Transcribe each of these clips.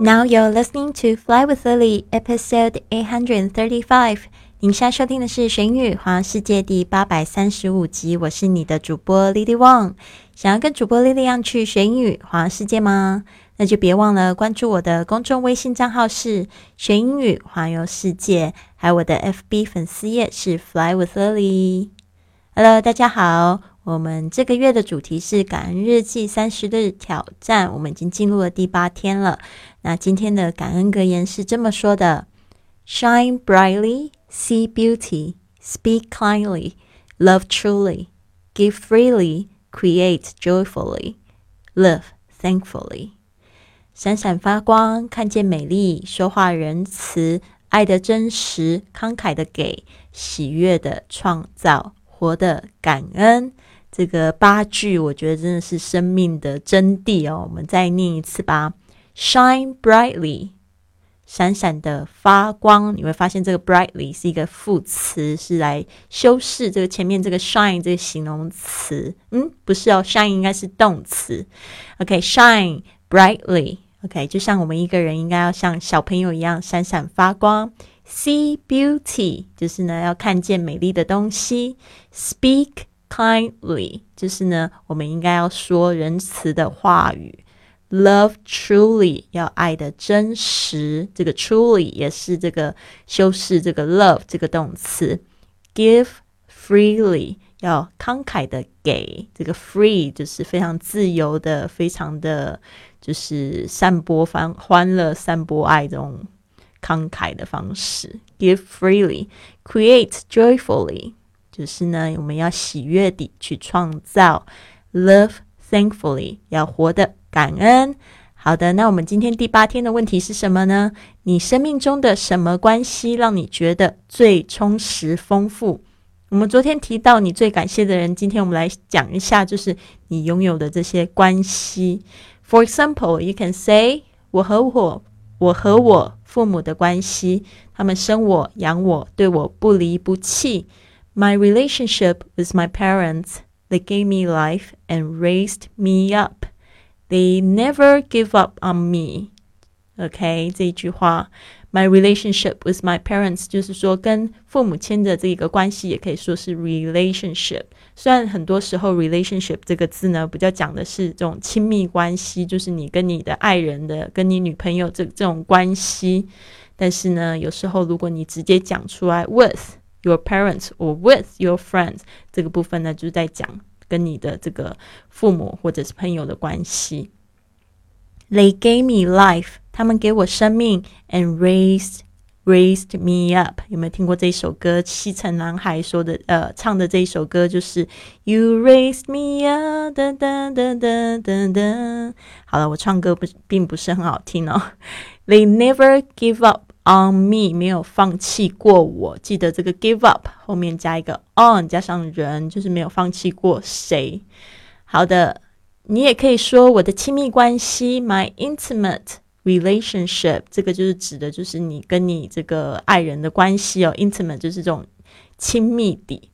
Now you're listening to Fly with Lily, episode eight hundred thirty-five. 您现在收听的是《学英语环游世界》第八百三十五集。我是你的主播 Lily Wang。想要跟主播 Lily 样去学英语环游世界吗？那就别忘了关注我的公众微信账号是“学英语环游世界”，还有我的 FB 粉丝页是 “Fly with Lily”。Hello，大家好。我们这个月的主题是感恩日记三十日挑战，我们已经进入了第八天了。那今天的感恩格言是这么说的：Shine brightly, see beauty, speak kindly, love truly, give freely, create joyfully, live thankfully。闪闪发光，看见美丽，说话仁慈，爱的真实，慷慨的给，喜悦的创造，活的感恩。这个八句，我觉得真的是生命的真谛哦。我们再念一次吧：Shine brightly，闪闪的发光。你会发现这个 brightly 是一个副词，是来修饰这个前面这个 shine 这个形容词。嗯，不是哦，shine 应该是动词。OK，shine brightly。OK，就像我们一个人应该要像小朋友一样闪闪发光。See beauty，就是呢要看见美丽的东西。Speak。Kindly 就是呢，我们应该要说仁慈的话语。Love truly 要爱的真实，这个 truly 也是这个修饰这个 love 这个动词。Give freely 要慷慨的给，这个 free 就是非常自由的，非常的就是散播欢欢乐、散播爱这种慷慨的方式。Give freely, create joyfully。就是呢，我们要喜悦地去创造，love thankfully，要活的感恩。好的，那我们今天第八天的问题是什么呢？你生命中的什么关系让你觉得最充实丰富？我们昨天提到你最感谢的人，今天我们来讲一下，就是你拥有的这些关系。For example, you can say 我和我我和我父母的关系，他们生我养我，对我不离不弃。My relationship with my parents, they gave me life and raised me up. They never give up on me. OK，这一句话，my relationship with my parents 就是说跟父母亲的这个关系，也可以说是 relationship。虽然很多时候 relationship 这个字呢，比较讲的是这种亲密关系，就是你跟你的爱人的、跟你女朋友这这种关系。但是呢，有时候如果你直接讲出来 with Your parents or with your friends 这个部分呢，就是在讲跟你的这个父母或者是朋友的关系。They gave me life，他们给我生命，and raised raised me up。有没有听过这一首歌？西城男孩说的，呃，唱的这一首歌就是 You raised me up，噔噔噔噔噔噔。好了，我唱歌不并不是很好听哦。They never give up。On me 没有放弃过我，记得这个 give up 后面加一个 on 加上人，就是没有放弃过谁。好的，你也可以说我的亲密关系，my intimate relationship，这个就是指的就是你跟你这个爱人的关系哦。intimate 就是这种亲密的。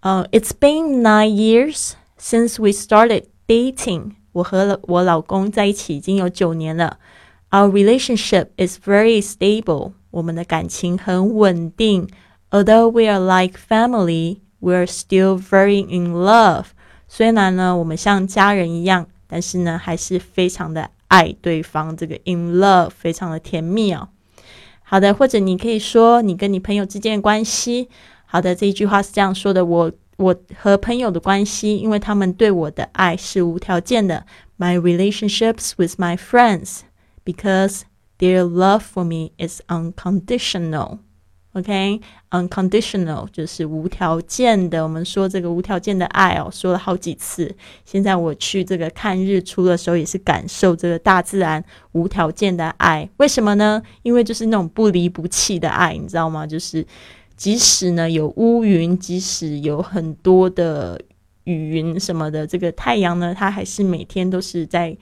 呃，It's been nine years since we started dating。我和我老公在一起已经有九年了。Our relationship is very stable. 我们的感情很稳定。Although we are like family, we are still very in love. 虽然呢，我们像家人一样，但是呢，还是非常的爱对方。这个 in love 非常的甜蜜哦。好的，或者你可以说你跟你朋友之间的关系。好的，这一句话是这样说的：我我和朋友的关系，因为他们对我的爱是无条件的。My relationships with my friends because their love for me is unconditional. OK, unconditional 就是无条件的。我们说这个无条件的爱哦，说了好几次。现在我去这个看日出的时候，也是感受这个大自然无条件的爱。为什么呢？因为就是那种不离不弃的爱，你知道吗？就是即使呢有乌云，即使有很多的雨云什么的，这个太阳呢，它还是每天都是在。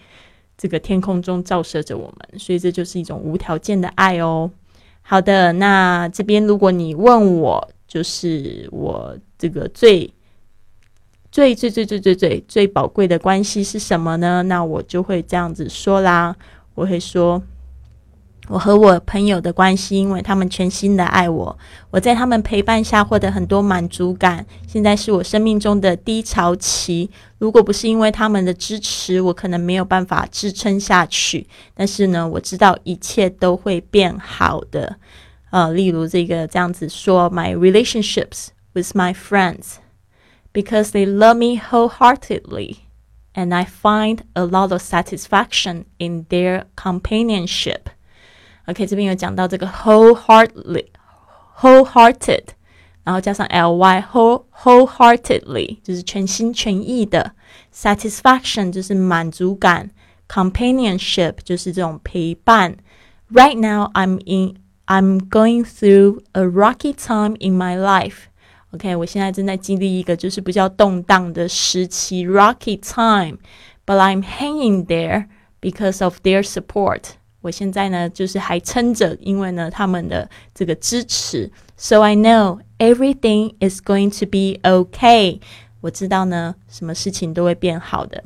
这个天空中照射着我们，所以这就是一种无条件的爱哦。好的，那这边如果你问我，就是我这个最最最最最最最最宝贵的关系是什么呢？那我就会这样子说啦，我会说我和我朋友的关系，因为他们全心的爱我，我在他们陪伴下获得很多满足感。现在是我生命中的低潮期，如果不是因为他们的支持，我可能没有办法支撑下去。但是呢，我知道一切都会变好的。呃，例如这个这样子说：My relationships with my friends, because they love me wholeheartedly, and I find a lot of satisfaction in their companionship. OK，这边有讲到这个 wholeheartedly，wholehearted，然后加上 ly，whole wholeheartedly 就是全心全意的，satisfaction 就是满足感，companionship 就是这种陪伴。Right now I'm in I'm going through a rocky time in my life. OK，我现在正在经历一个就是比较动荡的时期，rocky time。But I'm hanging there because of their support. 我现在呢，就是还撑着，因为呢，他们的这个支持。So I know everything is going to be okay。我知道呢，什么事情都会变好的。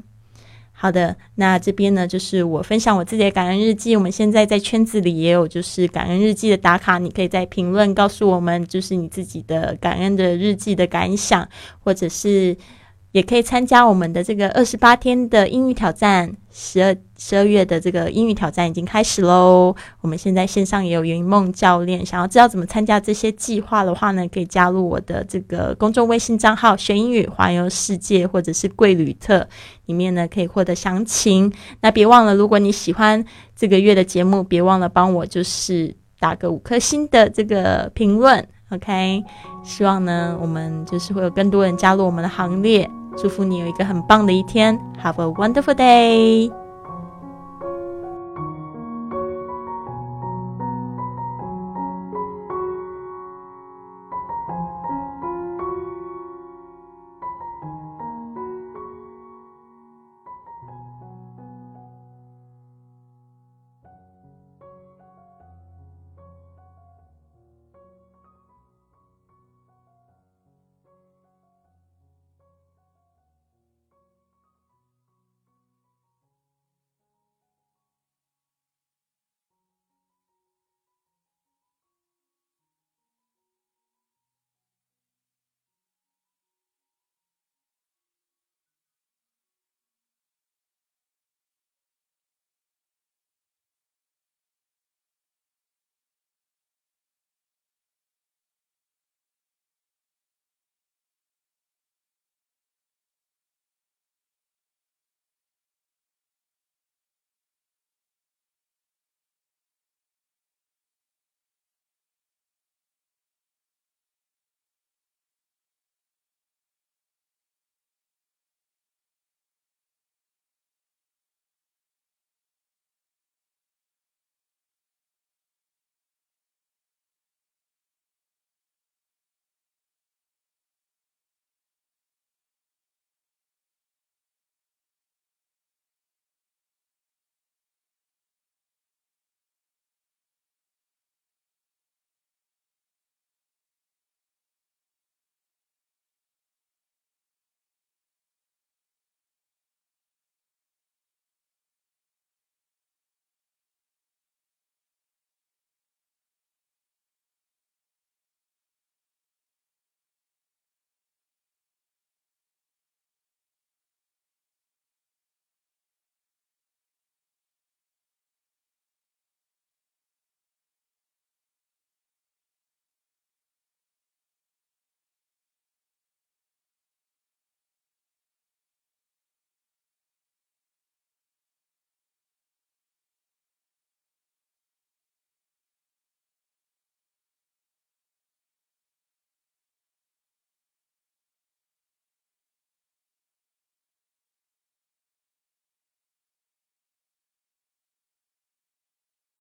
好的，那这边呢，就是我分享我自己的感恩日记。我们现在在圈子里也有就是感恩日记的打卡，你可以在评论告诉我们，就是你自己的感恩的日记的感想，或者是。也可以参加我们的这个二十八天的英语挑战，十二十二月的这个英语挑战已经开始喽。我们现在线上也有云梦教练，想要知道怎么参加这些计划的话呢，可以加入我的这个公众微信账号“学英语环游世界”或者是“贵旅特”，里面呢可以获得详情。那别忘了，如果你喜欢这个月的节目，别忘了帮我就是打个五颗星的这个评论。OK，希望呢我们就是会有更多人加入我们的行列。祝福你有一个很棒的一天，Have a wonderful day。